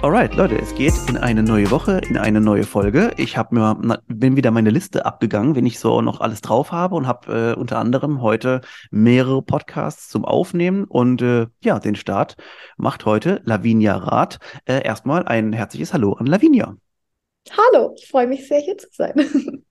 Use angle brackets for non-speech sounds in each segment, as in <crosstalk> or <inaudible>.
Alright, Leute, es geht in eine neue Woche, in eine neue Folge. Ich habe mir bin wieder meine Liste abgegangen, wenn ich so noch alles drauf habe und habe äh, unter anderem heute mehrere Podcasts zum Aufnehmen und äh, ja, den Start macht heute Lavinia Rath. Äh, erstmal ein herzliches Hallo an Lavinia. Hallo, ich freue mich sehr hier zu sein. <laughs>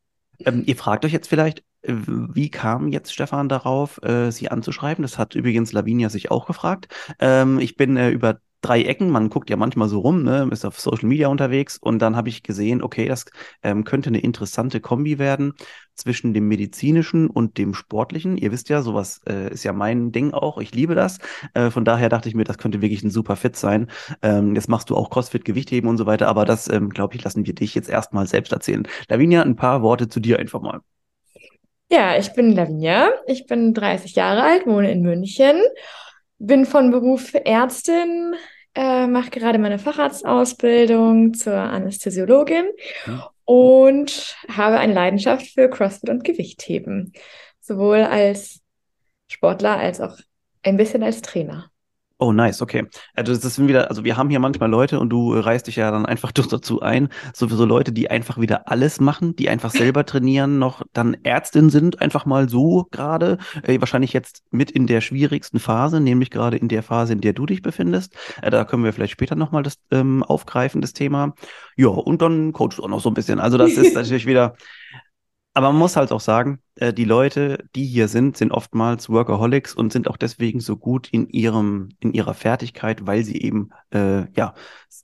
ähm, ihr fragt euch jetzt vielleicht, äh, wie kam jetzt Stefan darauf, äh, sie anzuschreiben? Das hat übrigens Lavinia sich auch gefragt. Ähm, ich bin äh, über drei Ecken. Man guckt ja manchmal so rum, ne, ist auf Social Media unterwegs und dann habe ich gesehen, okay, das ähm, könnte eine interessante Kombi werden zwischen dem medizinischen und dem sportlichen. Ihr wisst ja, sowas äh, ist ja mein Ding auch. Ich liebe das. Äh, von daher dachte ich mir, das könnte wirklich ein super Fit sein. Ähm, jetzt machst du auch CrossFit, Gewichtheben und so weiter, aber das, ähm, glaube ich, lassen wir dich jetzt erstmal selbst erzählen. Lavinia, ein paar Worte zu dir einfach mal. Ja, ich bin Lavinia. Ich bin 30 Jahre alt, wohne in München bin von Beruf Ärztin, äh, mache gerade meine Facharztausbildung zur Anästhesiologin mhm. und habe eine Leidenschaft für CrossFit und Gewichtheben. Sowohl als Sportler als auch ein bisschen als Trainer. Oh, nice, okay. Also das sind wieder, also wir haben hier manchmal Leute und du reißt dich ja dann einfach <laughs> dazu ein, so, so Leute, die einfach wieder alles machen, die einfach selber trainieren, noch dann Ärztin sind, einfach mal so gerade, äh, wahrscheinlich jetzt mit in der schwierigsten Phase, nämlich gerade in der Phase, in der du dich befindest. Äh, da können wir vielleicht später nochmal das ähm, aufgreifen, das Thema. Ja, und dann coachst du auch noch so ein bisschen. Also das ist <laughs> natürlich wieder, aber man muss halt auch sagen, äh, die Leute, die hier sind, sind oftmals Workaholics und sind auch deswegen so gut in ihrem, in ihrer Fertigkeit, weil sie eben äh, ja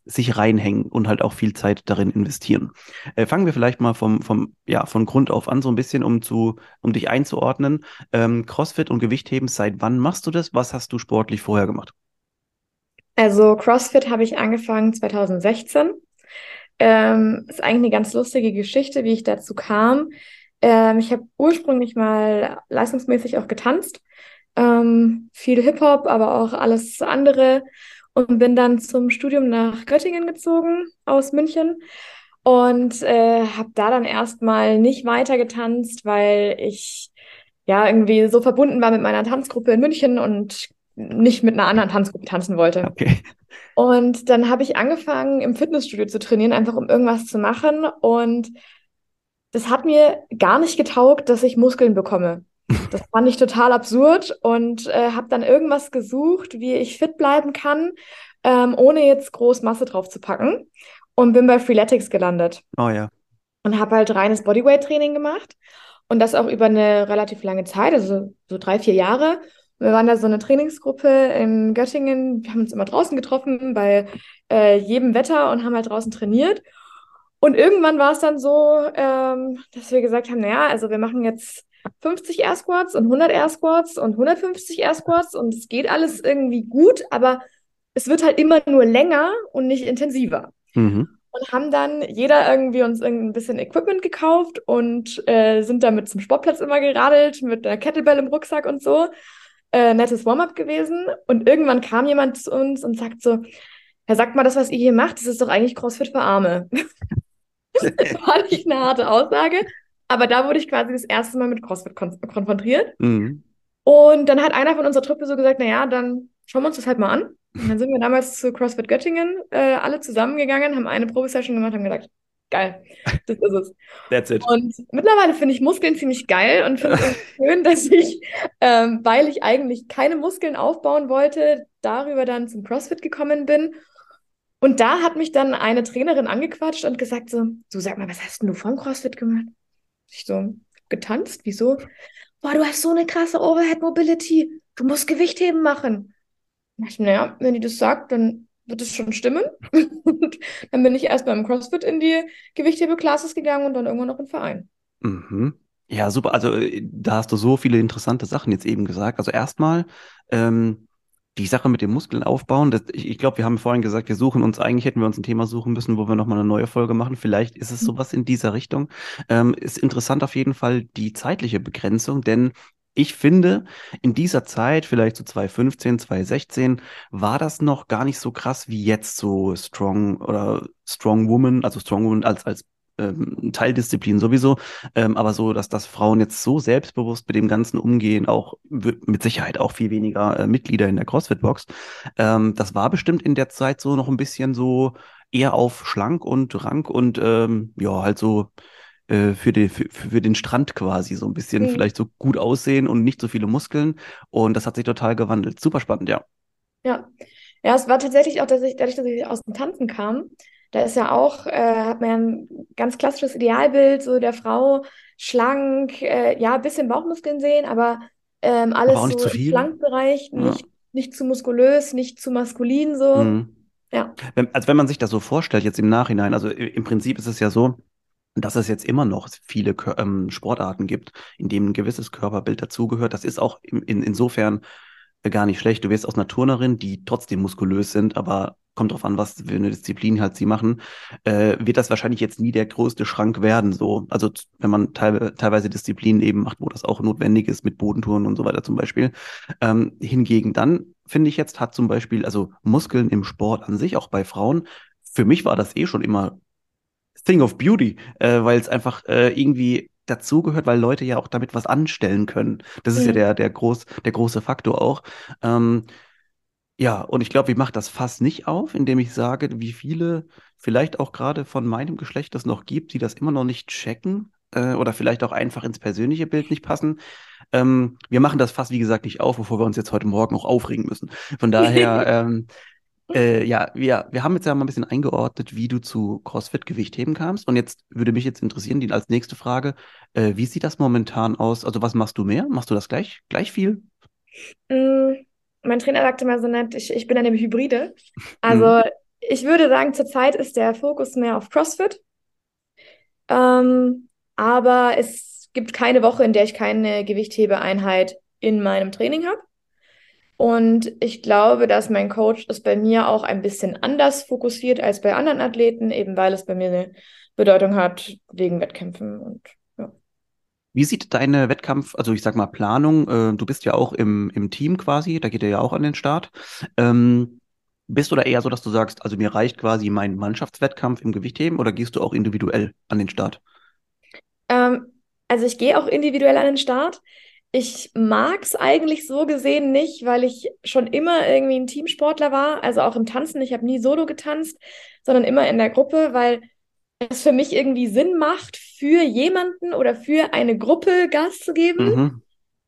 sich reinhängen und halt auch viel Zeit darin investieren. Äh, fangen wir vielleicht mal vom, vom, ja, von Grund auf an, so ein bisschen, um zu, um dich einzuordnen. Ähm, CrossFit und Gewichtheben, seit wann machst du das? Was hast du sportlich vorher gemacht? Also CrossFit habe ich angefangen 2016. Ähm, ist eigentlich eine ganz lustige Geschichte, wie ich dazu kam. Ähm, ich habe ursprünglich mal leistungsmäßig auch getanzt, ähm, viel Hip-Hop, aber auch alles andere und bin dann zum Studium nach Göttingen gezogen aus München und äh, habe da dann erstmal nicht weiter getanzt, weil ich ja irgendwie so verbunden war mit meiner Tanzgruppe in München und nicht mit einer anderen Tanzgruppe tanzen wollte. Okay. Und dann habe ich angefangen, im Fitnessstudio zu trainieren, einfach um irgendwas zu machen. Und das hat mir gar nicht getaugt, dass ich Muskeln bekomme. Das <laughs> fand ich total absurd und äh, habe dann irgendwas gesucht, wie ich fit bleiben kann, ähm, ohne jetzt groß Masse drauf zu packen. Und bin bei Freeletics gelandet. Oh ja. Und habe halt reines Bodyweight-Training gemacht. Und das auch über eine relativ lange Zeit, also so drei, vier Jahre. Wir waren da so eine Trainingsgruppe in Göttingen. Wir haben uns immer draußen getroffen, bei äh, jedem Wetter und haben halt draußen trainiert. Und irgendwann war es dann so, ähm, dass wir gesagt haben, naja, also wir machen jetzt 50 Air Squats und 100 Air Squats und 150 Air Squats und es geht alles irgendwie gut, aber es wird halt immer nur länger und nicht intensiver. Mhm. Und haben dann jeder irgendwie uns ein bisschen Equipment gekauft und äh, sind damit zum Sportplatz immer geradelt mit der Kettlebell im Rucksack und so. Äh, nettes Warm-up gewesen. Und irgendwann kam jemand zu uns und sagt so, Herr, sagt mal, das, was ihr hier macht, das ist doch eigentlich CrossFit für Arme. <laughs> das <laughs> war nicht eine harte Aussage, aber da wurde ich quasi das erste Mal mit CrossFit kon konfrontiert. Mhm. Und dann hat einer von unserer Truppe so gesagt, naja, dann schauen wir uns das halt mal an. Und dann sind wir damals zu CrossFit Göttingen äh, alle zusammengegangen, haben eine Probesession gemacht, haben gesagt, geil, das ist es. That's it. Und mittlerweile finde ich Muskeln ziemlich geil und finde es schön, dass ich, ähm, weil ich eigentlich keine Muskeln aufbauen wollte, darüber dann zum CrossFit gekommen bin und da hat mich dann eine Trainerin angequatscht und gesagt so, du sag mal, was hast denn du vom CrossFit gemacht? Ich so, getanzt, wieso? Boah, du hast so eine krasse Overhead Mobility, du musst Gewichtheben machen. Und ich, naja, wenn die das sagt, dann wird es schon stimmen. <laughs> und dann bin ich erst beim CrossFit in die Gewichthebe-Classes gegangen und dann irgendwann noch im Verein. Mhm. Ja, super. Also äh, da hast du so viele interessante Sachen jetzt eben gesagt. Also erstmal, ähm, die Sache mit den Muskeln aufbauen, das, ich, ich glaube, wir haben vorhin gesagt, wir suchen uns, eigentlich hätten wir uns ein Thema suchen müssen, wo wir nochmal eine neue Folge machen. Vielleicht ist es Mhm. sowas in dieser Richtung. Ähm, ist interessant auf jeden Fall die zeitliche Begrenzung, denn ich finde, in dieser Zeit, vielleicht so 2015, 2016, war das noch gar nicht so krass wie jetzt so Strong oder Strong Woman, also Strong Woman als, als ähm, Teildisziplin sowieso, ähm, aber so, dass das Frauen jetzt so selbstbewusst mit dem Ganzen umgehen, auch mit Sicherheit auch viel weniger äh, Mitglieder in der CrossFit-Box. Ähm, das war bestimmt in der Zeit so noch ein bisschen so eher auf schlank und rank und ähm, ja, halt so äh, für, den für, für den Strand quasi so ein bisschen Mhm. vielleicht so gut aussehen und nicht so viele Muskeln. Und das hat sich total gewandelt. Super spannend, ja. Ja. Ja, es war tatsächlich auch, dass ich, dadurch, dass ich aus dem Tanzen kam, da ist ja auch, äh, hat man ja ein ganz klassisches Idealbild, so der Frau, schlank, äh, ja, ein bisschen Bauchmuskeln sehen, aber ähm, Aber alles nicht so zu im. Schlankbereich, Ja. nicht, nicht zu muskulös, nicht zu maskulin, so. Mhm. Ja. Wenn, also wenn man sich das so vorstellt, jetzt im Nachhinein, also im Prinzip ist es ja so, dass es jetzt immer noch viele ähm, Sportarten gibt, in denen ein gewisses Körperbild dazugehört. Das ist auch in, in, insofern äh, gar nicht schlecht. Du wirst aus einer Turnerin, die trotzdem muskulös sind, aber kommt drauf an, was für eine Disziplin halt sie machen, äh, wird das wahrscheinlich jetzt nie der größte Schrank werden. So, also wenn man teil, teilweise Disziplinen eben macht, wo das auch notwendig ist, mit Bodentouren und so weiter zum Beispiel. Ähm, hingegen dann finde ich jetzt hat zum Beispiel also Muskeln im Sport an sich auch bei Frauen. Für mich war das eh schon immer Thing of Beauty, äh, weil es einfach äh, irgendwie dazugehört, weil Leute ja auch damit was anstellen können. Das ist ja Mhm. der, der, groß, der große Faktor auch. Ähm, ja, und ich glaube, ich mache das fast nicht auf, indem ich sage, wie viele vielleicht auch gerade von meinem Geschlecht es noch gibt, die das immer noch nicht checken äh, oder vielleicht auch einfach ins persönliche Bild nicht passen. Ähm, wir machen das fast, wie gesagt, nicht auf, bevor wir uns jetzt heute Morgen auch aufregen müssen. Von daher, <laughs> ähm, äh, ja, wir, wir haben jetzt ja mal ein bisschen eingeordnet, wie du zu CrossFit-Gewichtheben kamst. Und jetzt würde mich jetzt interessieren, die als nächste Frage, äh, wie sieht das momentan aus? Also was machst du mehr? Machst du das gleich, gleich viel? Mm, Mein Trainer sagte mal so nett, ich, ich bin eine Hybride. Mhm. Also ich würde sagen, zurzeit ist der Fokus mehr auf CrossFit. Ähm, aber es gibt keine Woche, in der ich keine Gewichthebeeinheit in meinem Training habe. Und ich glaube, dass mein Coach es bei mir auch ein bisschen anders fokussiert als bei anderen Athleten, eben weil es bei mir eine Bedeutung hat wegen Wettkämpfen und. Wie sieht deine Wettkampf, also ich sag mal Planung, äh, du bist ja auch im, im Team quasi, da geht er ja auch an den Start. Ähm, bist du da eher so, dass du sagst, also mir reicht quasi mein Mannschaftswettkampf im Gewichtheben oder gehst du auch individuell an den Start? Ähm, also ich gehe auch individuell an den Start. Ich mag es eigentlich so gesehen nicht, weil ich schon immer irgendwie ein Teamsportler war, also auch im Tanzen. Ich habe nie solo getanzt, sondern immer in der Gruppe, weil es für mich irgendwie Sinn macht, für jemanden oder für eine Gruppe Gas zu geben. Mhm.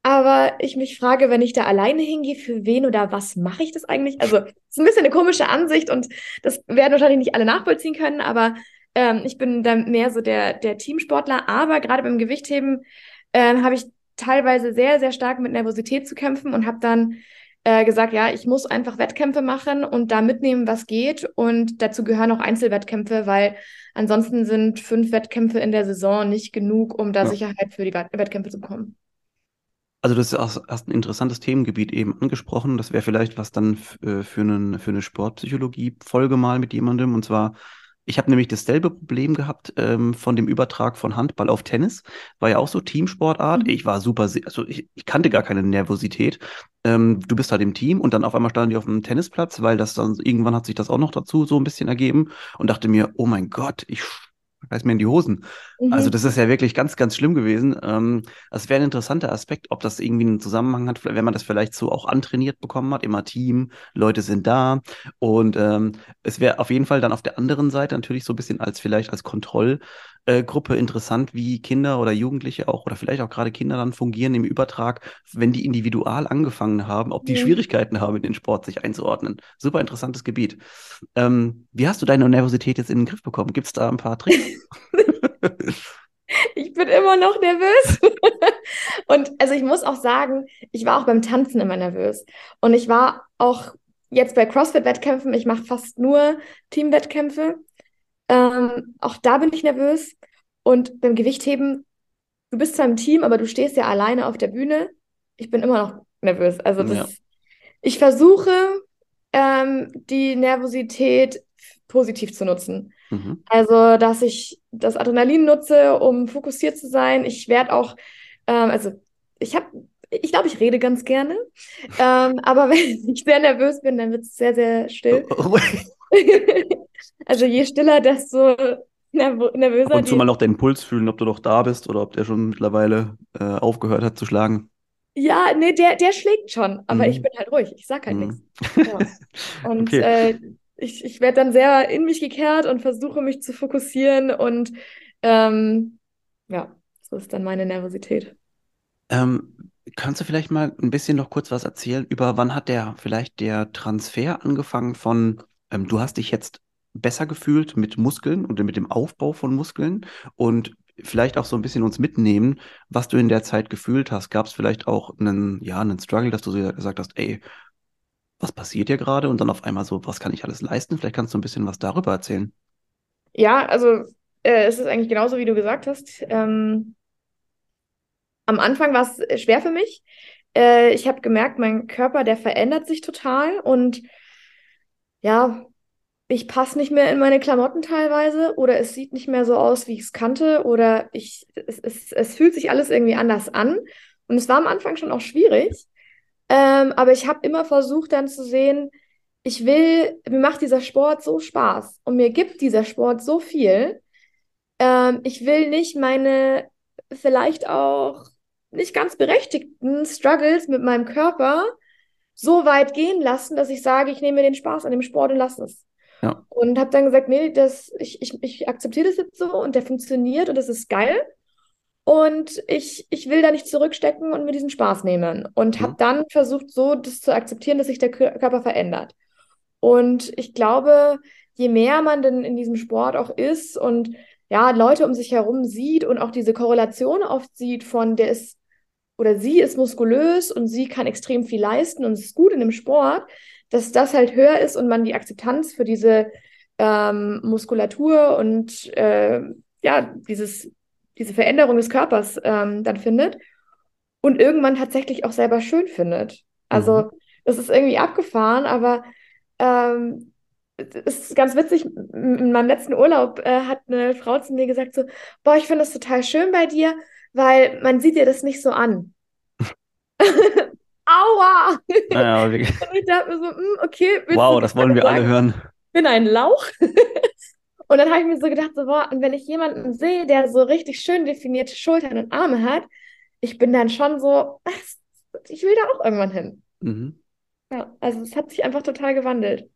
Aber ich mich frage, wenn ich da alleine hingehe, für wen oder was mache ich das eigentlich? Also, es ist ein bisschen eine komische Ansicht und das werden wahrscheinlich nicht alle nachvollziehen können, aber ähm, ich bin dann mehr so der, der Teamsportler. Aber gerade beim Gewichtheben ähm, habe ich teilweise sehr, sehr stark mit Nervosität zu kämpfen und habe dann äh, gesagt, ja, ich muss einfach Wettkämpfe machen und da mitnehmen, was geht. Und dazu gehören auch Einzelwettkämpfe, weil ansonsten sind fünf Wettkämpfe in der Saison nicht genug, um da Ja. Sicherheit für die Wett- Wettkämpfe zu bekommen. Also du hast, auch- hast ein interessantes Themengebiet eben angesprochen. Das wäre vielleicht was dann äh, für, einen, für eine Sportpsychologie-Folge mal mit jemandem. Und zwar, ich habe nämlich dasselbe Problem gehabt ähm, von dem Übertrag von Handball auf Tennis. War ja auch so Teamsportart. Mhm. Ich war super, also ich, ich kannte gar keine Nervosität. Ähm, du bist halt im Team und dann auf einmal standen die auf dem Tennisplatz, weil das dann irgendwann hat sich das auch noch dazu so ein bisschen ergeben und dachte mir, oh mein Gott, ich reiß mir in die Hosen. Also Mhm. das ist ja wirklich ganz, ganz schlimm gewesen. Ähm, das wäre ein interessanter Aspekt, ob das irgendwie einen Zusammenhang hat, wenn man das vielleicht so auch antrainiert bekommen hat, immer Team, Leute sind da. Und ähm, es wäre auf jeden Fall dann auf der anderen Seite natürlich so ein bisschen als vielleicht als Kontrollgruppe interessant, wie Kinder oder Jugendliche auch oder vielleicht auch gerade Kinder dann fungieren im Übertrag, wenn die individual angefangen haben, ob die Mhm. Schwierigkeiten haben, in den Sport sich einzuordnen. Super interessantes Gebiet. Ähm, wie hast du deine Nervosität jetzt in den Griff bekommen? Gibt es da ein paar Tricks? <laughs> Ich bin immer noch nervös. <laughs> Und also ich muss auch sagen, ich war auch beim Tanzen immer nervös. Und ich war auch jetzt bei CrossFit-Wettkämpfen, ich mache fast nur Teamwettkämpfe. Ähm, auch da bin ich nervös. Und beim Gewichtheben, du bist zwar im Team, aber du stehst ja alleine auf der Bühne. Ich bin immer noch nervös. Also Ja. das, ich versuche, ähm, die Nervosität positiv zu nutzen. Mhm. Also, dass ich das Adrenalin nutze, um fokussiert zu sein. Ich werde auch, ähm, also ich habe, ich glaube, ich rede ganz gerne. ähm, aber <laughs> wenn ich sehr nervös bin, dann wird es sehr, sehr still. Oh, oh. <laughs> also je stiller, desto nervöser. Und du mal noch deinen Puls fühlen, ob du noch da bist oder ob der schon mittlerweile äh, aufgehört hat zu schlagen. Ja, nee, der, der schlägt schon, aber mhm. ich bin halt ruhig, ich sag halt mhm. nichts. <laughs> Ja. Und okay. äh, ich, ich werde dann sehr in mich gekehrt und versuche mich zu fokussieren und ähm, ja, so ist dann meine Nervosität. Ähm, kannst du vielleicht mal ein bisschen noch kurz was erzählen über wann hat der vielleicht der Transfer angefangen von ähm, du hast dich jetzt besser gefühlt mit Muskeln und mit dem Aufbau von Muskeln und vielleicht auch so ein bisschen uns mitnehmen, was du in der Zeit gefühlt hast. Gab es vielleicht auch einen, ja, einen Struggle, dass du gesagt hast, ey, was passiert hier gerade? Und dann auf einmal so, was kann ich alles leisten? Vielleicht kannst du ein bisschen was darüber erzählen. Ja, also äh, es ist eigentlich genauso, wie du gesagt hast. Ähm, am Anfang war es schwer für mich. Äh, ich habe gemerkt, mein Körper, der verändert sich total und ja, ich passe nicht mehr in meine Klamotten teilweise oder es sieht nicht mehr so aus, wie ich es kannte oder ich, es, es, es fühlt sich alles irgendwie anders an. Und es war am Anfang schon auch schwierig, ähm, aber ich habe immer versucht dann zu sehen, ich will, mir macht dieser Sport so Spaß und mir gibt dieser Sport so viel. Ähm, ich will nicht meine vielleicht auch nicht ganz berechtigten Struggles mit meinem Körper so weit gehen lassen, dass ich sage, ich nehme den Spaß an dem Sport und lasse es. Ja. Und habe dann gesagt, nee, das, ich, ich, ich akzeptiere das jetzt so und der funktioniert und das ist geil. Und ich, ich will da nicht zurückstecken und mir diesen Spaß nehmen. Und habe mhm. dann versucht, so das zu akzeptieren, dass sich der Körper verändert. Und ich glaube, je mehr man denn in diesem Sport auch ist und ja, Leute um sich herum sieht und auch diese Korrelation oft sieht von der ist oder sie ist muskulös und sie kann extrem viel leisten und ist gut in dem Sport, dass das halt höher ist und man die Akzeptanz für diese ähm, Muskulatur und äh, ja, dieses, diese Veränderung des Körpers ähm, dann findet und irgendwann tatsächlich auch selber schön findet. Also mhm. das ist irgendwie abgefahren, aber ähm, es ist ganz witzig, in meinem letzten Urlaub äh, hat eine Frau zu mir gesagt so, boah, ich finde das total schön bei dir, weil man sieht dir das nicht so an. <laughs> aua! Naja, <laughs> und ich dachte mir so, hm, okay. Wow, das wollen wir sagen, alle hören. Ich bin ein Lauch. <laughs> und dann habe ich mir so gedacht, so, boah, und wenn ich jemanden sehe, der so richtig schön definierte Schultern und Arme hat, ich bin dann schon so, ich will da auch irgendwann hin. Mhm. Ja, also es hat sich einfach total gewandelt.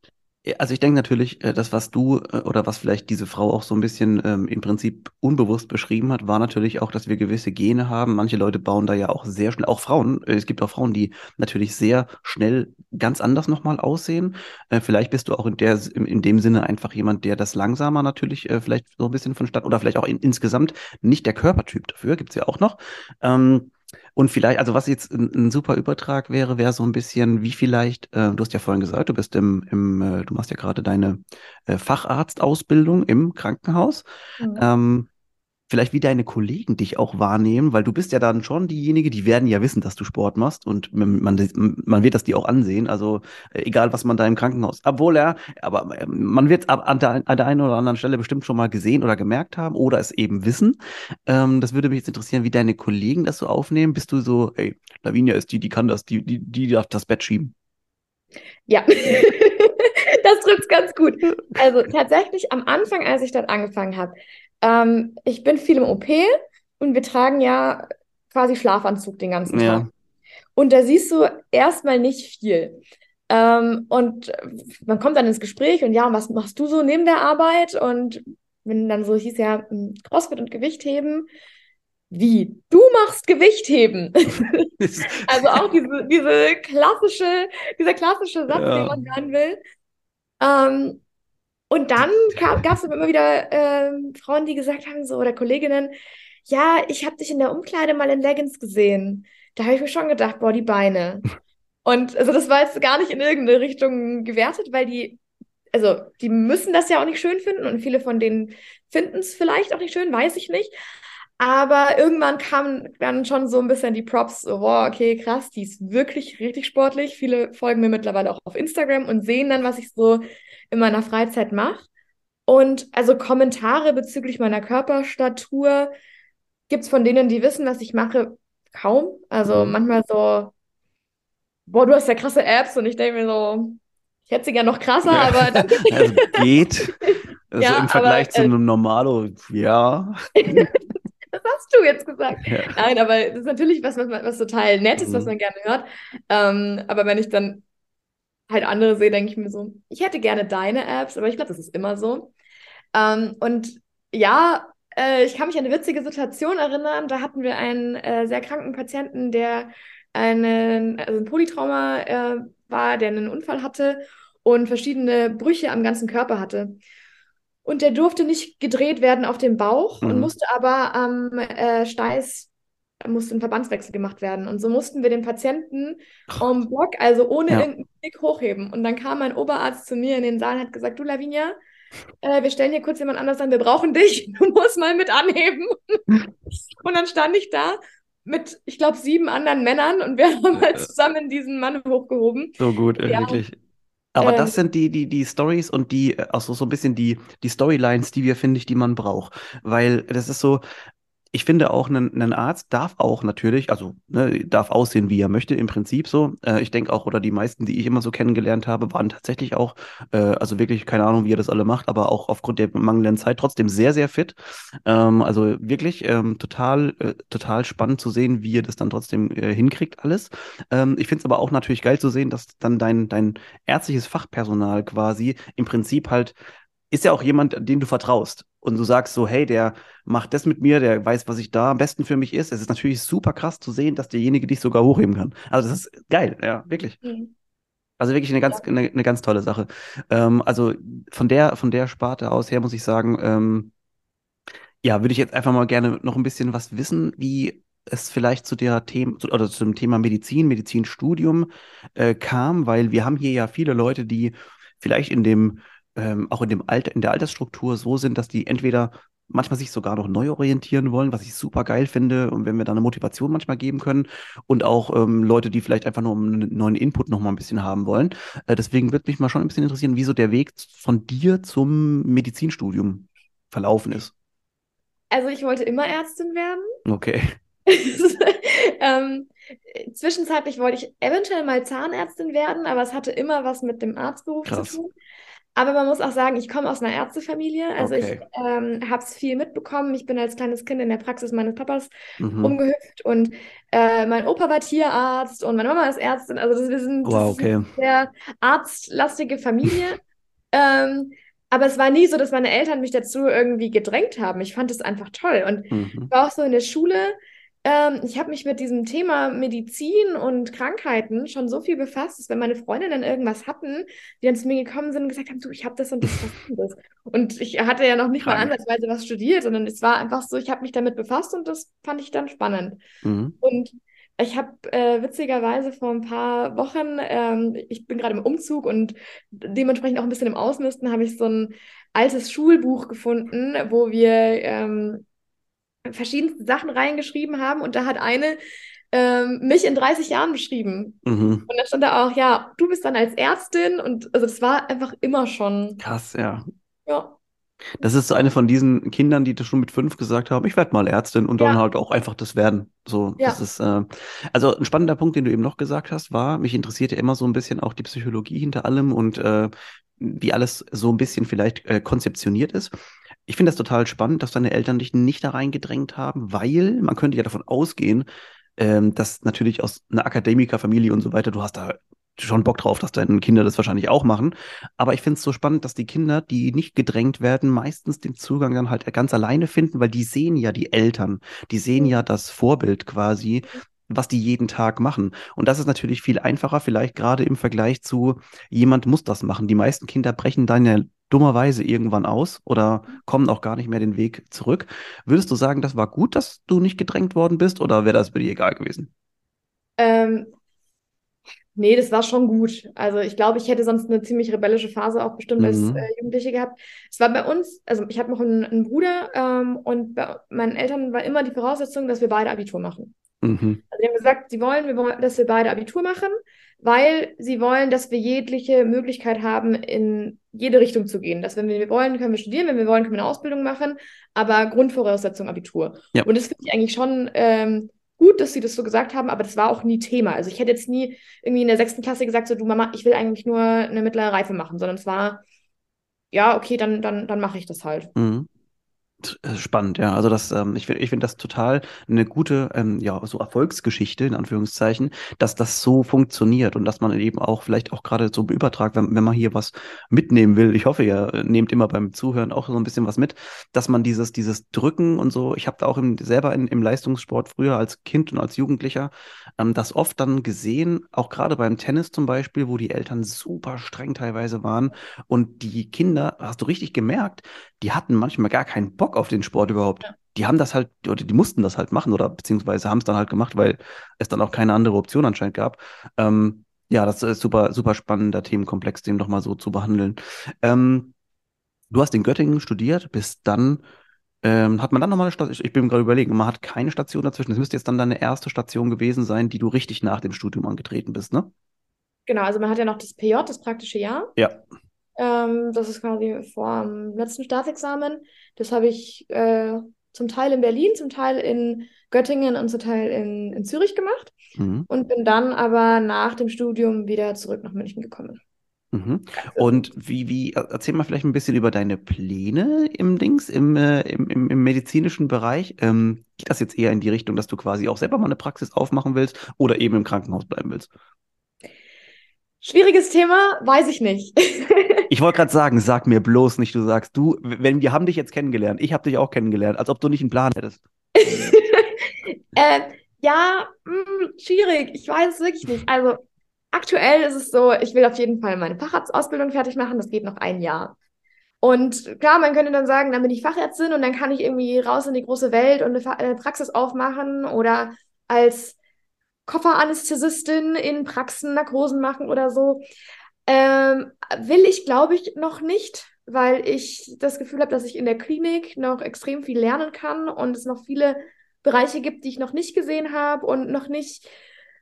Also ich denke natürlich, äh, das, was du äh, oder was vielleicht diese Frau auch so ein bisschen ähm, im Prinzip unbewusst beschrieben hat, war natürlich auch, dass wir gewisse Gene haben. Manche Leute bauen da ja auch sehr schnell, auch Frauen, äh, es gibt auch Frauen, die natürlich sehr schnell ganz anders nochmal aussehen. Äh, vielleicht bist du auch in, der, in, in, dem Sinne einfach jemand, der das langsamer natürlich äh, vielleicht so ein bisschen vonstatten oder vielleicht auch in, insgesamt nicht der Körpertyp dafür, gibt's ja auch noch. Ähm, und vielleicht, also was jetzt ein, ein, super Übertrag wäre, wäre so ein bisschen, wie vielleicht, äh, du hast ja vorhin gesagt, du bist im, im äh, du machst ja gerade deine äh, Facharztausbildung im Krankenhaus. Mhm. Ähm, vielleicht wie deine Kollegen dich auch wahrnehmen, weil du bist ja dann schon diejenige, die werden ja wissen, dass du Sport machst und man, man wird das dir auch ansehen, also äh, egal was man da im Krankenhaus, obwohl er, aber äh, man wird an der, an der einen oder anderen Stelle bestimmt schon mal gesehen oder gemerkt haben oder es eben wissen. Ähm, das würde mich jetzt interessieren, wie deine Kollegen das so aufnehmen. Bist du so, ey, Lavinia ist die, die kann das, die, die, die darf das Bett schieben? Ja. <laughs> das trifft ganz gut. Also tatsächlich am Anfang, als ich dort angefangen habe, ähm, ich bin viel im OP und wir tragen ja quasi Schlafanzug den ganzen ja. Tag. Und da siehst du erstmal nicht viel. Ähm, und man kommt dann ins Gespräch und ja, was machst du so neben der Arbeit? Und wenn dann so hieß ja hm, Crossfit und Gewichtheben, wie? Du machst Gewichtheben. <laughs> also auch diese, diese klassische, dieser klassische Satz, ja. den man hören will. Ähm, und dann gab es immer wieder äh, Frauen, die gesagt haben, so, oder Kolleginnen, ja, ich habe dich in der Umkleide mal in Leggings gesehen. Da habe ich mir schon gedacht, boah, die Beine. Und also das war jetzt gar nicht in irgendeine Richtung gewertet, weil die, also die müssen das ja auch nicht schön finden und viele von denen finden es vielleicht auch nicht schön, weiß ich nicht. Aber irgendwann kamen dann schon so ein bisschen die Props, so, wow, okay, krass, die ist wirklich richtig sportlich. Viele folgen mir mittlerweile auch auf Instagram und sehen dann, was ich so in meiner Freizeit mache. Und also Kommentare bezüglich meiner Körperstatur gibt es von denen, die wissen, was ich mache, kaum. Also Mhm. manchmal so, boah, du hast ja krasse Apps und ich denke mir so, ich hätte sie gern noch krasser, aber danke. <laughs> Also geht. Also Ja, im Vergleich aber, zu äh, einem Normalo, ja. <laughs> Das hast du jetzt gesagt. Ja. Nein, aber das ist natürlich was, was, was total nett ist, was Mhm. man gerne hört. Ähm, aber wenn ich dann halt andere sehe, denke ich mir so, ich hätte gerne deine Apps, aber ich glaube, das ist immer so. Ähm, und ja, äh, ich kann mich an eine witzige Situation erinnern. Da hatten wir einen äh, sehr kranken Patienten, der einen, also ein Polytrauma äh, war, der einen Unfall hatte und verschiedene Brüche am ganzen Körper hatte. Und der durfte nicht gedreht werden auf dem Bauch und Mhm. musste aber am äh, Steiß, musste ein Verbandswechsel gemacht werden. Und so mussten wir den Patienten en bloc, also ohne Ja. irgendeinen Blick hochheben. Und dann kam mein Oberarzt zu mir in den Saal und hat gesagt, du Lavinia, äh, wir stellen hier kurz jemand anders an, wir brauchen dich, <laughs> du musst mal mit anheben. <laughs> Und dann stand ich da mit, ich glaube, sieben anderen Männern und wir haben halt zusammen diesen Mann hochgehoben. So gut, Ja. wirklich. Aber Ähm, das sind die, die, die Stories und die, äh, auch so, so ein bisschen die, die Storylines, die wir, finde ich, die man braucht. Weil das ist so, ich finde auch, ein, Arzt darf auch natürlich, also ne, darf aussehen, wie er möchte, im Prinzip so. Äh, ich denke auch, oder die meisten, die ich immer so kennengelernt habe, waren tatsächlich auch, äh, also wirklich, keine Ahnung, wie er das alle macht, aber auch aufgrund der mangelnden Zeit trotzdem sehr, sehr fit. Ähm, also wirklich ähm, total, äh, total spannend zu sehen, wie ihr das dann trotzdem äh, hinkriegt, alles. Ähm, ich finde es aber auch natürlich geil zu sehen, dass dann dein, dein ärztliches Fachpersonal quasi im Prinzip halt ist ja auch jemand, dem du vertraust. Und du sagst so, hey, der macht das mit mir, der weiß, was ich da am besten für mich ist. Es ist natürlich super krass zu sehen, dass derjenige dich sogar hochheben kann. Also das ist geil, ja, wirklich. Mhm. Also wirklich eine ganz, eine, eine ganz tolle Sache. Ähm, also von der, von der Sparte aus her muss ich sagen, ähm, ja, würde ich jetzt einfach mal gerne noch ein bisschen was wissen, wie es vielleicht zu der Thema oder zum Thema Medizin, Medizinstudium äh, kam, weil wir haben hier ja viele Leute, die vielleicht in dem, ähm, auch in dem Alter, in der Altersstruktur so sind, dass die entweder manchmal sich sogar noch neu orientieren wollen, was ich super geil finde und wenn wir da eine Motivation manchmal geben können und auch ähm, Leute, die vielleicht einfach nur einen neuen Input noch mal ein bisschen haben wollen. Äh, deswegen würde mich mal schon ein bisschen interessieren, wie so der Weg von dir zum Medizinstudium verlaufen ist. Also ich wollte immer Ärztin werden. Okay. <laughs> ähm, zwischenzeitlich wollte ich eventuell mal Zahnärztin werden, aber es hatte immer was mit dem Arztberuf Krass. zu tun. Aber man muss auch sagen, ich komme aus einer Ärztefamilie. Also Okay. ich ähm, habe es viel mitbekommen. Ich bin als kleines Kind in der Praxis meines Papas Mhm. rumgehüpft und äh, mein Opa war Tierarzt und meine Mama ist Ärztin. Also das, wir sind, Wow, ist eine okay. sehr arztlastige Familie. <laughs> ähm, aber es war nie so, dass meine Eltern mich dazu irgendwie gedrängt haben. Ich fand es einfach toll. Und Mhm. ich war auch so in der Schule. Ähm, ich habe mich mit diesem Thema Medizin und Krankheiten schon so viel befasst, dass wenn meine Freundinnen irgendwas hatten, die dann zu mir gekommen sind und gesagt haben, du, ich habe das und das, denn das? Und ich hatte ja noch nicht mal Krank. ansatzweise was studiert, sondern es war einfach so, ich habe mich damit befasst und das fand ich dann spannend. Mhm. Und ich habe äh, witzigerweise vor ein paar Wochen, ähm, ich bin gerade im Umzug und dementsprechend auch ein bisschen im Ausmisten, habe ich so ein altes Schulbuch gefunden, wo wir ähm, verschiedenste Sachen reingeschrieben haben und da hat eine ähm, mich in 30 Jahren beschrieben. Mhm. Und da stand da auch, ja, du bist dann als Ärztin und also das war einfach immer schon, Krass, ja. ja. Das ist so eine von diesen Kindern, die das schon mit fünf gesagt haben, ich werde mal Ärztin und dann Ja. halt auch einfach das werden. So, Ja. das ist, äh, also ein spannender Punkt, den du eben noch gesagt hast, war, mich interessiert ja immer so ein bisschen auch die Psychologie hinter allem und äh, wie alles so ein bisschen vielleicht äh, konzeptioniert ist. Ich finde das total spannend, dass deine Eltern dich nicht da reingedrängt haben, weil man könnte ja davon ausgehen, ähm, dass natürlich aus einer Akademikerfamilie und so weiter, du hast da schon Bock drauf, dass deine Kinder das wahrscheinlich auch machen. Aber ich finde es so spannend, dass die Kinder, die nicht gedrängt werden, meistens den Zugang dann halt ganz alleine finden, weil die sehen ja die Eltern, die sehen ja das Vorbild quasi, was die jeden Tag machen. Und das ist natürlich viel einfacher, vielleicht gerade im Vergleich zu jemand muss das machen. Die meisten Kinder brechen dann ja dummerweise irgendwann aus oder kommen auch gar nicht mehr den Weg zurück. Würdest du sagen, das war gut, dass du nicht gedrängt worden bist oder wäre das bei dir egal gewesen? Ähm, Nee, das war schon gut. Also ich glaube, ich hätte sonst eine ziemlich rebellische Phase auch bestimmt als Mhm. äh, Jugendliche gehabt. Es war bei uns, also ich habe noch einen, einen Bruder ähm, und bei meinen Eltern war immer die Voraussetzung, dass wir beide Abitur machen. Mhm. Also die haben gesagt, sie wollen, wir wollen, dass wir beide Abitur machen, weil sie wollen, dass wir jegliche Möglichkeit haben, in jede Richtung zu gehen. Dass wenn wir wollen, können wir studieren, wenn wir wollen, können wir eine Ausbildung machen, aber Grundvoraussetzung Abitur. Ja. Und das finde ich eigentlich schon ähm, gut, dass sie das so gesagt haben, aber das war auch nie Thema. Also ich hätte jetzt nie irgendwie in der sechsten Klasse gesagt, so du Mama, ich will eigentlich nur eine mittlere Reife machen, sondern es war, ja, okay, dann, dann, dann mache ich das halt. Mhm. Äh, Spannend, ja. Also das, ähm, ich finde, ich finde das total eine gute, ähm, ja, so Erfolgsgeschichte in Anführungszeichen, dass das so funktioniert und dass man eben auch vielleicht auch gerade so im Übertrag, wenn, wenn man hier was mitnehmen will. Ich hoffe, ihr äh, nehmt immer beim Zuhören auch so ein bisschen was mit, dass man dieses, dieses Drücken und so. Ich habe da auch im, selber in, im Leistungssport früher als Kind und als Jugendlicher ähm, das oft dann gesehen, auch gerade beim Tennis zum Beispiel, wo die Eltern super streng teilweise waren und die Kinder, hast du richtig gemerkt, die hatten manchmal gar keinen Bock auf den Sport überhaupt. Ja. Die haben das halt, oder die mussten das halt machen, oder beziehungsweise haben es dann halt gemacht, weil es dann auch keine andere Option anscheinend gab. Ähm, ja, das ist super, super spannender Themenkomplex, den doch mal so zu behandeln. Ähm, du hast in Göttingen studiert, bis dann, ähm, hat man dann nochmal eine Station, ich bin gerade überlegen, man hat keine Station dazwischen. Das müsste jetzt dann deine erste Station gewesen sein, die du richtig nach dem Studium angetreten bist, ne? Genau, also man hat ja noch das PJ, das praktische Jahr. Ja. Ähm, das ist quasi vor dem letzten Staatsexamen. Das habe ich äh, zum Teil in Berlin, zum Teil in Göttingen und zum Teil in, in Zürich gemacht Mhm. und bin dann aber nach dem Studium wieder zurück nach München gekommen. Mhm. Und wie, wie, erzähl mal vielleicht ein bisschen über deine Pläne im Dings, im, äh, im, im, im medizinischen Bereich. Ähm, geht das jetzt eher in die Richtung, dass du quasi auch selber mal eine Praxis aufmachen willst oder eben im Krankenhaus bleiben willst? Schwieriges Thema, weiß ich nicht. <laughs> Ich wollte gerade sagen, sag mir bloß nicht, du sagst, du, wenn wir haben dich jetzt kennengelernt, ich habe dich auch kennengelernt, als ob du nicht einen Plan hättest. <laughs> äh, ja, mh, schwierig. Ich weiß es wirklich nicht. Also aktuell ist es so, ich will auf jeden Fall meine Facharztausbildung fertig machen. Das geht noch ein Jahr. Und klar, man könnte dann sagen, dann bin ich Fachärztin und dann kann ich irgendwie raus in die große Welt und eine, eine Praxis aufmachen oder als Kofferanästhesistin in Praxen Narkosen machen oder so. Ähm, will ich, glaube ich, noch nicht, weil ich das Gefühl habe, dass ich in der Klinik noch extrem viel lernen kann und es noch viele Bereiche gibt, die ich noch nicht gesehen habe und noch nicht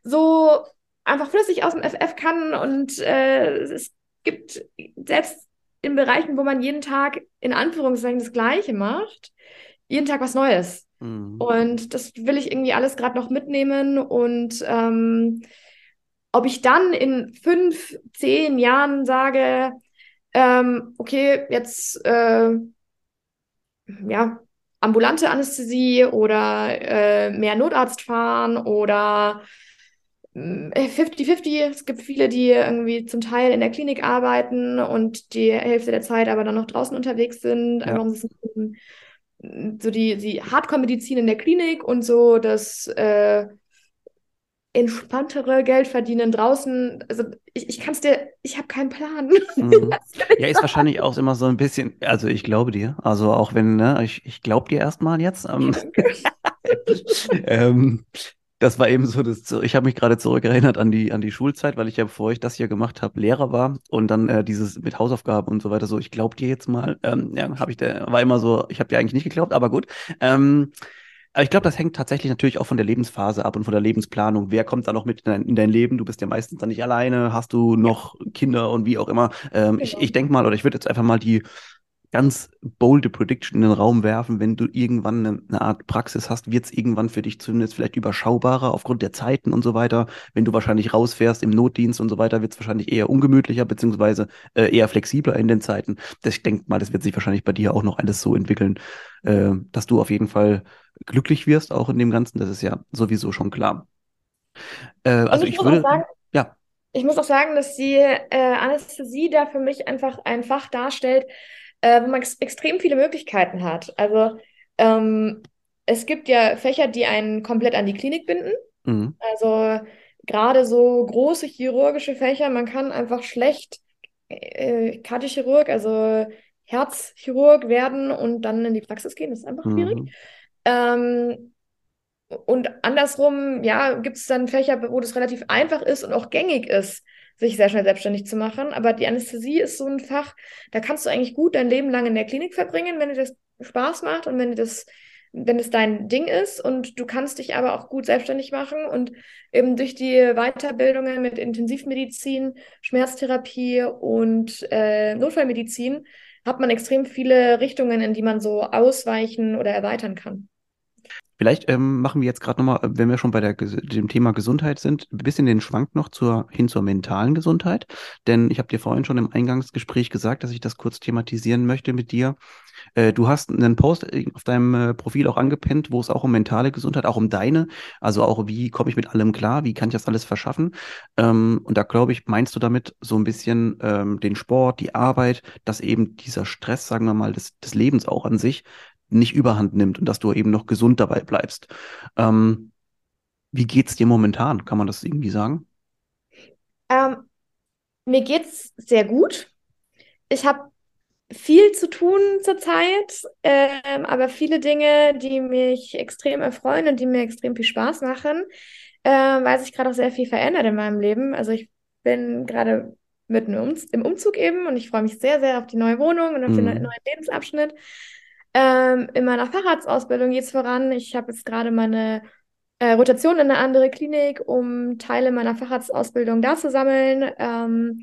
so einfach flüssig aus dem FF kann. Und äh, es gibt selbst in Bereichen, wo man jeden Tag in Anführungszeichen das Gleiche macht, jeden Tag was Neues. Mhm. Und das will ich irgendwie alles gerade noch mitnehmen. Und ähm, ob ich dann in fünf, zehn Jahren sage, ähm, okay, jetzt äh, ja, ambulante Anästhesie oder äh, mehr Notarzt fahren oder äh, 50-50. Es gibt viele, die irgendwie zum Teil in der Klinik arbeiten und die Hälfte der Zeit aber dann noch draußen unterwegs sind. Ja. Das so die, die Hardcore-Medizin in der Klinik und so das äh, entspanntere Geld verdienen draußen. Also ich, ich kann es dir, ich habe keinen Plan. <laughs> Mhm. Ja, ist wahrscheinlich auch immer so ein bisschen, also ich glaube dir, also auch wenn, ne, ich, ich glaube dir erstmal jetzt. Ähm, <laughs> ähm, das war eben so, das, ich habe mich gerade zurückerinnert an die, an die Schulzeit, weil ich ja, bevor ich das hier gemacht habe, Lehrer war und dann äh, dieses mit Hausaufgaben und so weiter, so, ich glaube dir jetzt mal, ähm, ja, habe ich, der war immer so, ich habe dir eigentlich nicht geglaubt, aber gut. Ähm, aber ich glaube, das hängt tatsächlich natürlich auch von der Lebensphase ab und von der Lebensplanung. Wer kommt da noch mit in dein, in dein Leben? Du bist ja meistens dann nicht alleine, hast du noch Kinder und wie auch immer. Ähm, ich Genau. ich denke mal, oder ich würde jetzt einfach mal die ganz bolde Prediction in den Raum werfen, wenn du irgendwann eine, eine Art Praxis hast, wird es irgendwann für dich zumindest vielleicht überschaubarer aufgrund der Zeiten und so weiter. Wenn du wahrscheinlich rausfährst im Notdienst und so weiter, wird es wahrscheinlich eher ungemütlicher, beziehungsweise äh, eher flexibler in den Zeiten. Das, ich denke mal, das wird sich wahrscheinlich bei dir auch noch alles so entwickeln, äh, dass du auf jeden Fall glücklich wirst, auch in dem Ganzen. Das ist ja sowieso schon klar. Äh, also ich ich muss würde, auch sagen, ja, Ich muss auch sagen, dass die äh, Anästhesie da für mich einfach ein Fach darstellt, äh, wo man ex extrem viele Möglichkeiten hat. Also ähm, es gibt ja Fächer, die einen komplett an die Klinik binden. mhm. Also gerade so große chirurgische Fächer, man kann einfach schlecht äh, Kardiochirurg, also Herzchirurg werden und dann in die Praxis gehen. Das ist einfach schwierig. Mhm. Ähm, Und andersrum, ja, gibt es dann Fächer, wo das relativ einfach ist und auch gängig ist, sich sehr schnell selbstständig zu machen. Aber die Anästhesie ist so ein Fach, da kannst du eigentlich gut dein Leben lang in der Klinik verbringen, wenn dir das Spaß macht und wenn dir das, wenn es dein Ding ist. Und du kannst dich aber auch gut selbstständig machen. Und eben durch die Weiterbildungen mit Intensivmedizin, Schmerztherapie und äh, Notfallmedizin hat man extrem viele Richtungen, in die man so ausweichen oder erweitern kann. Vielleicht ähm, machen wir jetzt gerade nochmal, wenn wir schon bei der, dem Thema Gesundheit sind, ein bisschen den Schwank noch zur, hin zur mentalen Gesundheit. Denn ich habe dir vorhin schon im Eingangsgespräch gesagt, dass ich das kurz thematisieren möchte mit dir. Äh, du hast einen Post auf deinem äh, Profil auch angepinnt, wo es auch um mentale Gesundheit, auch um deine, also auch wie komme ich mit allem klar, wie kann ich das alles verschaffen. Ähm, und da glaube ich, meinst du damit so ein bisschen ähm, den Sport, die Arbeit, dass eben dieser Stress, sagen wir mal, des, des Lebens auch an sich nicht überhand nimmt und dass du eben noch gesund dabei bleibst. Ähm, wie geht's dir momentan? Kann man das irgendwie sagen? Ähm, mir geht's sehr gut. Ich habe viel zu tun zurzeit, ähm, aber viele Dinge, die mich extrem erfreuen und die mir extrem viel Spaß machen, äh, weil sich gerade auch sehr viel verändert in meinem Leben. Also ich bin gerade mitten im Umzug eben und ich freue mich sehr, sehr auf die neue Wohnung und auf mhm. den neuen Lebensabschnitt. Ähm, in meiner Facharztausbildung geht es voran. Ich habe jetzt gerade meine äh, Rotation in eine andere Klinik, um Teile meiner Facharztausbildung da zu sammeln. Ähm,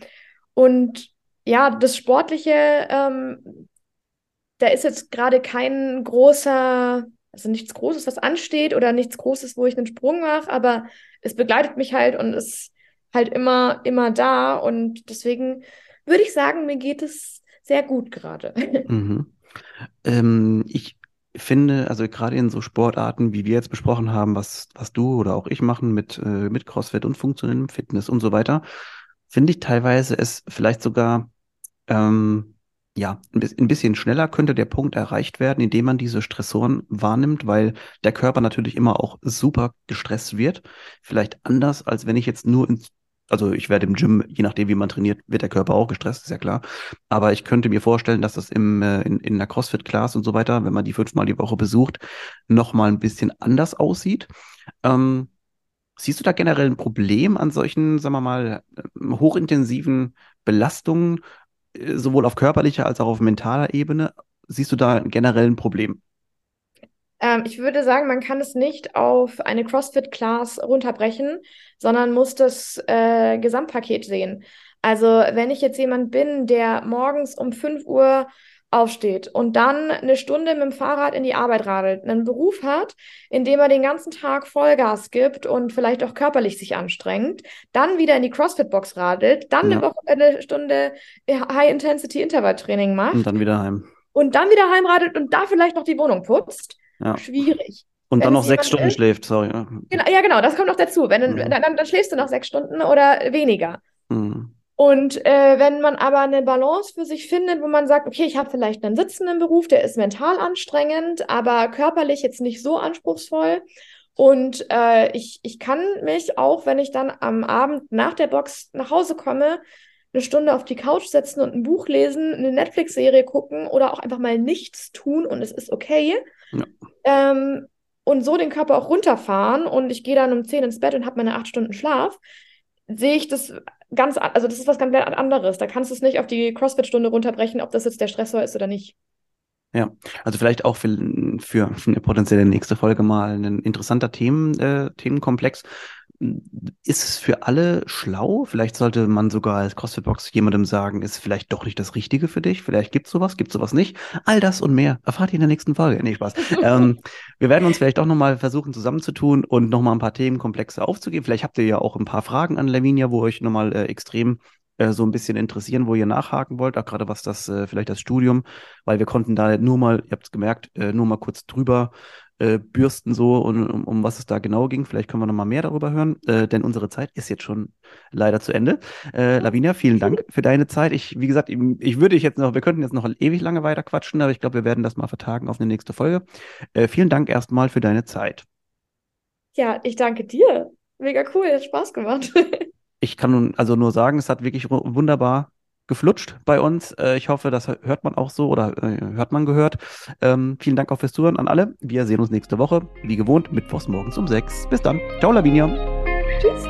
und ja, das Sportliche, ähm, da ist jetzt gerade kein großer, also nichts Großes, was ansteht oder nichts Großes, wo ich einen Sprung mache, aber es begleitet mich halt und ist halt immer, immer da. Und deswegen würde ich sagen, mir geht es sehr gut gerade. <laughs> Mhm. Ähm, ich finde, also gerade in so Sportarten, wie wir jetzt besprochen haben, was, was du oder auch ich machen mit, äh, mit CrossFit und funktionellem Fitness und so weiter, finde ich teilweise es vielleicht sogar, ähm, ja, ein bisschen schneller könnte der Punkt erreicht werden, indem man diese Stressoren wahrnimmt, weil der Körper natürlich immer auch super gestresst wird. Vielleicht anders, als wenn ich jetzt nur ins also ich werde im Gym, je nachdem, wie man trainiert, wird der Körper auch gestresst, ist ja klar. Aber ich könnte mir vorstellen, dass das im, äh, in, in einer CrossFit-Class und so weiter, wenn man die fünfmal die Woche besucht, nochmal ein bisschen anders aussieht. Ähm, siehst du da generell ein Problem an solchen, sagen wir mal, ähm, hochintensiven Belastungen, äh, sowohl auf körperlicher als auch auf mentaler Ebene? Siehst du da generell ein Problem? Ähm, ich würde sagen, man kann es nicht auf eine CrossFit-Class runterbrechen, sondern muss das äh, Gesamtpaket sehen. Also wenn ich jetzt jemand bin, der morgens um 5 Uhr aufsteht und dann eine Stunde mit dem Fahrrad in die Arbeit radelt, einen Beruf hat, in dem er den ganzen Tag Vollgas gibt und vielleicht auch körperlich sich anstrengt, dann wieder in die CrossFit-Box radelt, dann ja. eine, Woche, eine Stunde High-Intensity-Intervalltraining macht. Und dann wieder heim. Und dann wieder heimradelt und da vielleicht noch die Wohnung putzt ja. schwierig. Und Wenn dann noch sechs Stunden ist, schläft, sorry. Genau, ja, genau, das kommt noch dazu. Wenn, mhm. dann, dann, dann, schläfst du noch sechs Stunden oder weniger. Mhm. Und äh, wenn man aber eine Balance für sich findet, wo man sagt, okay, ich habe vielleicht einen sitzenden Beruf, der ist mental anstrengend, aber körperlich jetzt nicht so anspruchsvoll. Und äh, ich, ich kann mich auch, wenn ich dann am Abend nach der Box nach Hause komme, eine Stunde auf die Couch setzen und ein Buch lesen, eine Netflix-Serie gucken oder auch einfach mal nichts tun und es ist okay. Ja. Ähm, und so den Körper auch runterfahren und ich gehe dann um 10 ins Bett und habe meine acht Stunden Schlaf, sehe ich das ganz, also das ist was ganz anderes. Da kannst du es nicht auf die CrossFit-Stunde runterbrechen, ob das jetzt der Stressor ist oder nicht. Ja, also vielleicht auch für, für eine potenzielle nächste Folge mal ein interessanter Themen, äh, Themenkomplex. Ist es für alle schlau? Vielleicht sollte man sogar als CrossFit-Box jemandem sagen, ist vielleicht doch nicht das Richtige für dich. Vielleicht gibt es sowas, gibt es sowas nicht. All das und mehr erfahrt ihr in der nächsten Folge. Nee, Spaß. <laughs> ähm, wir werden uns vielleicht auch nochmal versuchen zusammenzutun und nochmal ein paar Themenkomplexe aufzugeben. Vielleicht habt ihr ja auch ein paar Fragen an Lavinia, wo euch nochmal äh, extrem äh, so ein bisschen interessieren, wo ihr nachhaken wollt, auch gerade was das, äh, vielleicht das Studium, weil wir konnten da nur mal, ihr habt es gemerkt, äh, nur mal kurz drüber äh, bürsten so und um, um was es da genau ging. Vielleicht können wir noch mal mehr darüber hören, äh, denn unsere Zeit ist jetzt schon leider zu Ende. Äh, Lavinia, vielen Dank für deine Zeit. Ich, wie gesagt, ich würde ich jetzt noch, wir könnten jetzt noch ewig lange weiter quatschen, aber ich glaube, wir werden das mal vertagen auf eine nächste Folge. Äh, vielen Dank erstmal für deine Zeit. Ja, ich danke dir. Mega cool, hat Spaß gemacht. <laughs> ich kann nun also nur sagen, es hat wirklich wunderbar geflutscht bei uns. Äh, ich hoffe, das hört man auch so oder äh, hört man gehört. Ähm, vielen Dank auch fürs Zuhören an alle. Wir sehen uns nächste Woche, wie gewohnt, mittwochs morgens um sechs. Bis dann. Ciao, Lavinia. Tschüss.